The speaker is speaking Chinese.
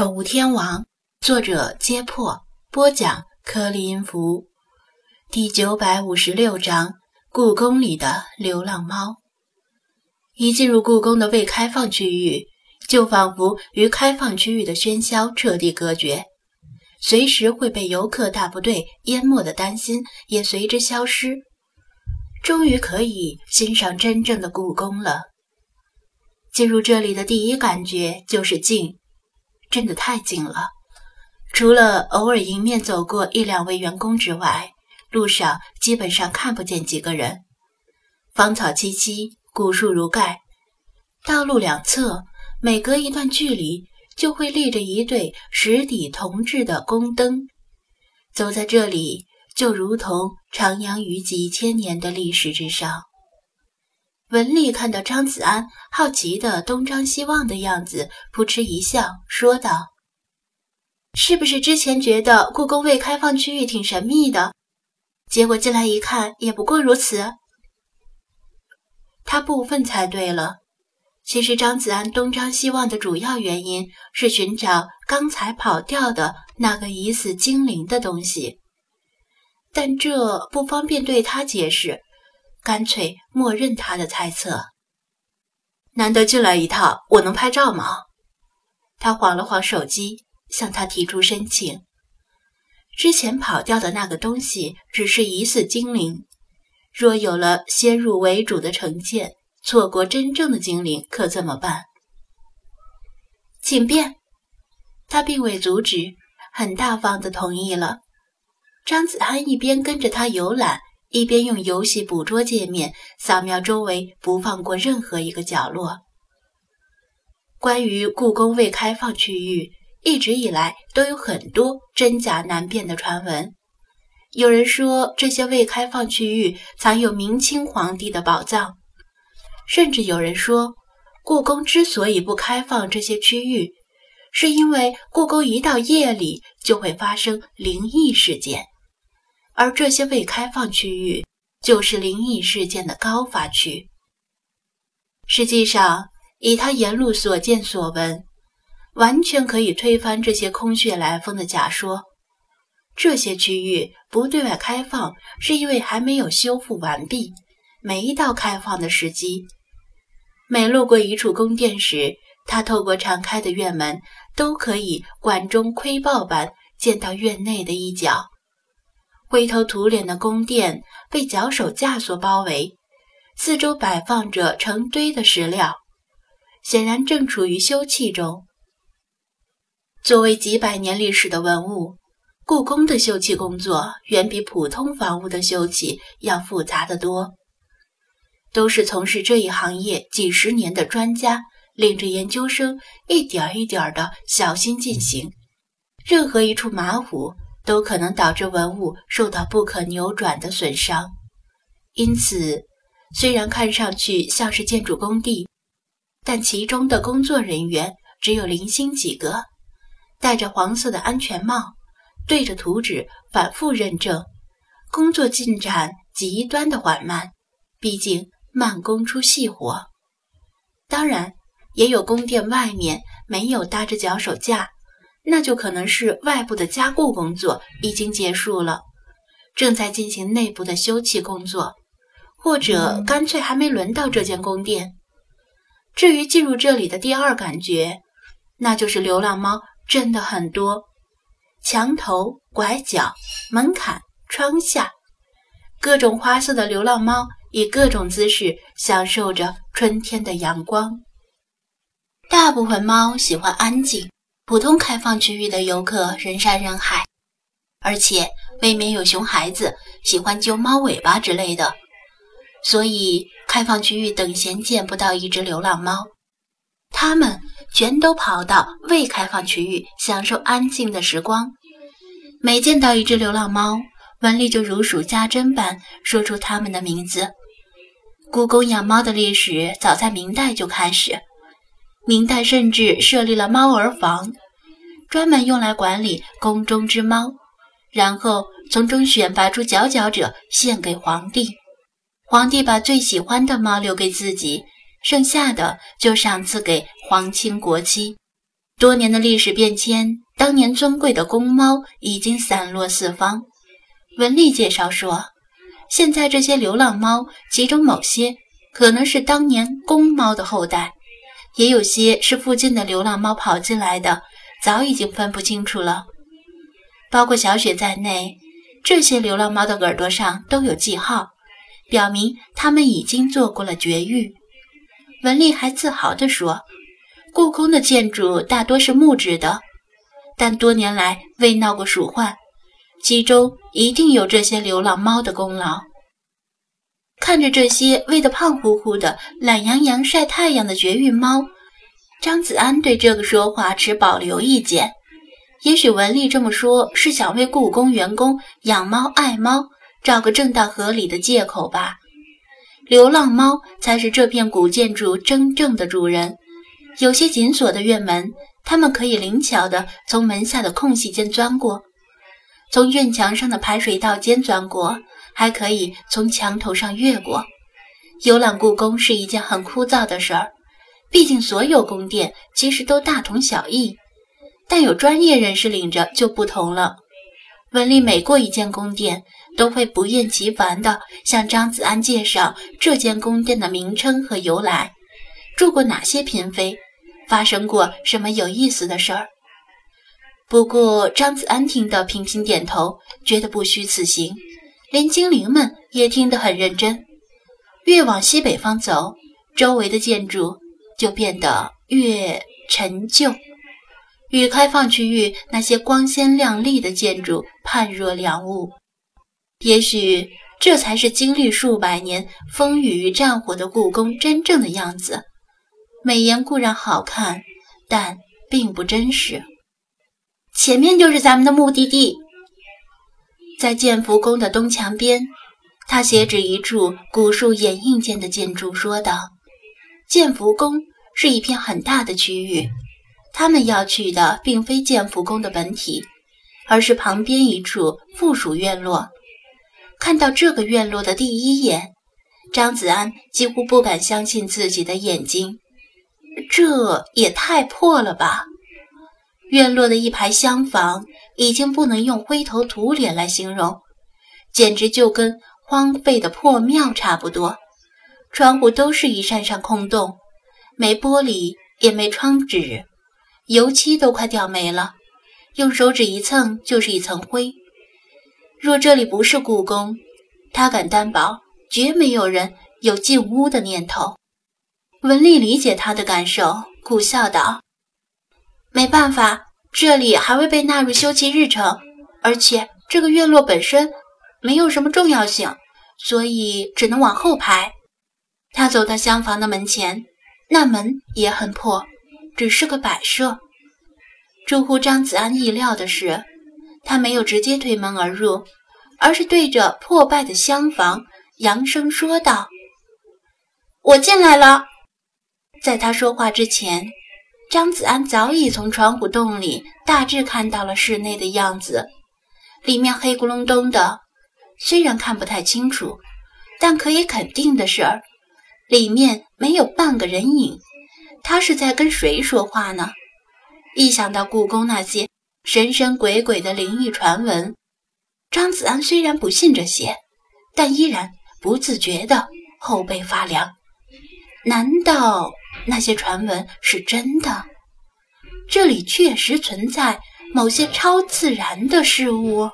宠物天王，作者：揭破，播讲：颗粒音符，第九百五十六章：故宫里的流浪猫。一进入故宫的未开放区域，就仿佛与开放区域的喧嚣彻底隔绝，随时会被游客大部队淹没的担心也随之消失。终于可以欣赏真正的故宫了。进入这里的第一感觉就是静。真的太近了，除了偶尔迎面走过一两位员工之外，路上基本上看不见几个人。芳草萋萋，古树如盖，道路两侧每隔一段距离就会立着一对石底铜制的宫灯，走在这里就如同徜徉于几千年的历史之上。文丽看到张子安好奇的东张西望的样子，扑哧一笑，说道：“是不是之前觉得故宫未开放区域挺神秘的？结果进来一看，也不过如此。”他部分猜对了。其实张子安东张西望的主要原因是寻找刚才跑掉的那个疑似精灵的东西，但这不方便对他解释。干脆默认他的猜测。难得进来一趟，我能拍照吗？他晃了晃手机，向他提出申请。之前跑掉的那个东西只是疑似精灵，若有了先入为主的成见，错过真正的精灵可怎么办？请便。他并未阻止，很大方的同意了。张子安一边跟着他游览。一边用游戏捕捉界面扫描周围，不放过任何一个角落。关于故宫未开放区域，一直以来都有很多真假难辨的传闻。有人说这些未开放区域藏有明清皇帝的宝藏，甚至有人说，故宫之所以不开放这些区域，是因为故宫一到夜里就会发生灵异事件。而这些未开放区域就是灵异事件的高发区。实际上，以他沿路所见所闻，完全可以推翻这些空穴来风的假说。这些区域不对外开放，是因为还没有修复完毕，没到开放的时机。每路过一处宫殿时，他透过敞开的院门，都可以管中窥豹般见到院内的一角。灰头土脸的宫殿被脚手架所包围，四周摆放着成堆的石料，显然正处于修葺中。作为几百年历史的文物，故宫的修葺工作远比普通房屋的修葺要复杂得多。都是从事这一行业几十年的专家领着研究生，一点一点的小心进行，任何一处马虎。都可能导致文物受到不可扭转的损伤，因此，虽然看上去像是建筑工地，但其中的工作人员只有零星几个，戴着黄色的安全帽，对着图纸反复认证，工作进展极端的缓慢。毕竟慢工出细活。当然，也有宫殿外面没有搭着脚手架。那就可能是外部的加固工作已经结束了，正在进行内部的修葺工作，或者干脆还没轮到这间宫殿。至于进入这里的第二感觉，那就是流浪猫真的很多，墙头、拐角、门槛、窗下，各种花色的流浪猫以各种姿势享受着春天的阳光。大部分猫喜欢安静。普通开放区域的游客人山人海，而且未免有熊孩子喜欢揪猫尾巴之类的，所以开放区域等闲见不到一只流浪猫。它们全都跑到未开放区域享受安静的时光。每见到一只流浪猫，文丽就如数家珍般说出它们的名字。故宫养猫的历史早在明代就开始。明代甚至设立了猫儿房，专门用来管理宫中之猫，然后从中选拔出佼佼者献给皇帝。皇帝把最喜欢的猫留给自己，剩下的就赏赐给皇亲国戚。多年的历史变迁，当年尊贵的公猫已经散落四方。文丽介绍说，现在这些流浪猫，其中某些可能是当年公猫的后代，也有些是附近的流浪猫跑进来的，早已经分不清楚了。包括小雪在内，这些流浪猫的耳朵上都有记号，表明它们已经做过了绝育。文丽还自豪地说。故宫的建筑大多是木质的，但多年来未闹过鼠患，其中一定有这些流浪猫的功劳。看着这些喂得胖乎乎的、懒洋洋晒太阳的绝育猫，张子安对这个说法持保留意见。也许文丽这么说是想为故宫员工养猫爱猫找个正当合理的借口吧。流浪猫才是这片古建筑真正的主人。有些紧锁的院门，它们可以灵巧地从门下的空隙间钻过，从院墙上的排水道间钻过，还可以从墙头上越过。游览故宫是一件很枯燥的事儿，毕竟所有宫殿其实都大同小异，但有专业人士领着就不同了。文丽每过一间宫殿，都会不厌其烦地向张子安介绍这间宫殿的名称和由来。住过哪些嫔妃？发生过什么有意思的事儿？不过张子安听得频频点头，觉得不虚此行。连精灵们也听得很认真。越往西北方走，周围的建筑就变得越陈旧，与开放区域那些光鲜亮丽的建筑判若两物。也许这才是经历数百年风雨与战火的故宫真正的样子。美颜固然好看，但并不真实。前面就是咱们的目的地，在建福宫的东墙边，他斜指一处古树掩映间的建筑，说道：“建福宫是一片很大的区域，他们要去的并非建福宫的本体，而是旁边一处附属院落。看到这个院落的第一眼，张子安几乎不敢相信自己的眼睛。”这也太破了吧！院落的一排厢房已经不能用灰头土脸来形容，简直就跟荒废的破庙差不多。窗户都是一扇扇空洞，没玻璃也没窗纸，油漆都快掉没了，用手指一蹭就是一层灰。若这里不是故宫，他敢担保，绝没有人有进屋的念头。文丽理解他的感受，苦笑道：“没办法，这里还未被纳入修葺日程，而且这个院落本身没有什么重要性，所以只能往后排。”他走到厢房的门前，那门也很破，只是个摆设。出乎张子安意料的是，他没有直接推门而入，而是对着破败的厢房扬声说道：“我进来了。”在他说话之前，张子安早已从窗户洞里大致看到了室内的样子。里面黑咕隆咚的，虽然看不太清楚，但可以肯定的是，里面没有半个人影。他是在跟谁说话呢？一想到故宫那些神神鬼鬼的灵异传闻，张子安虽然不信这些，但依然不自觉的后背发凉。难道？那些传闻是真的，这里确实存在某些超自然的事物。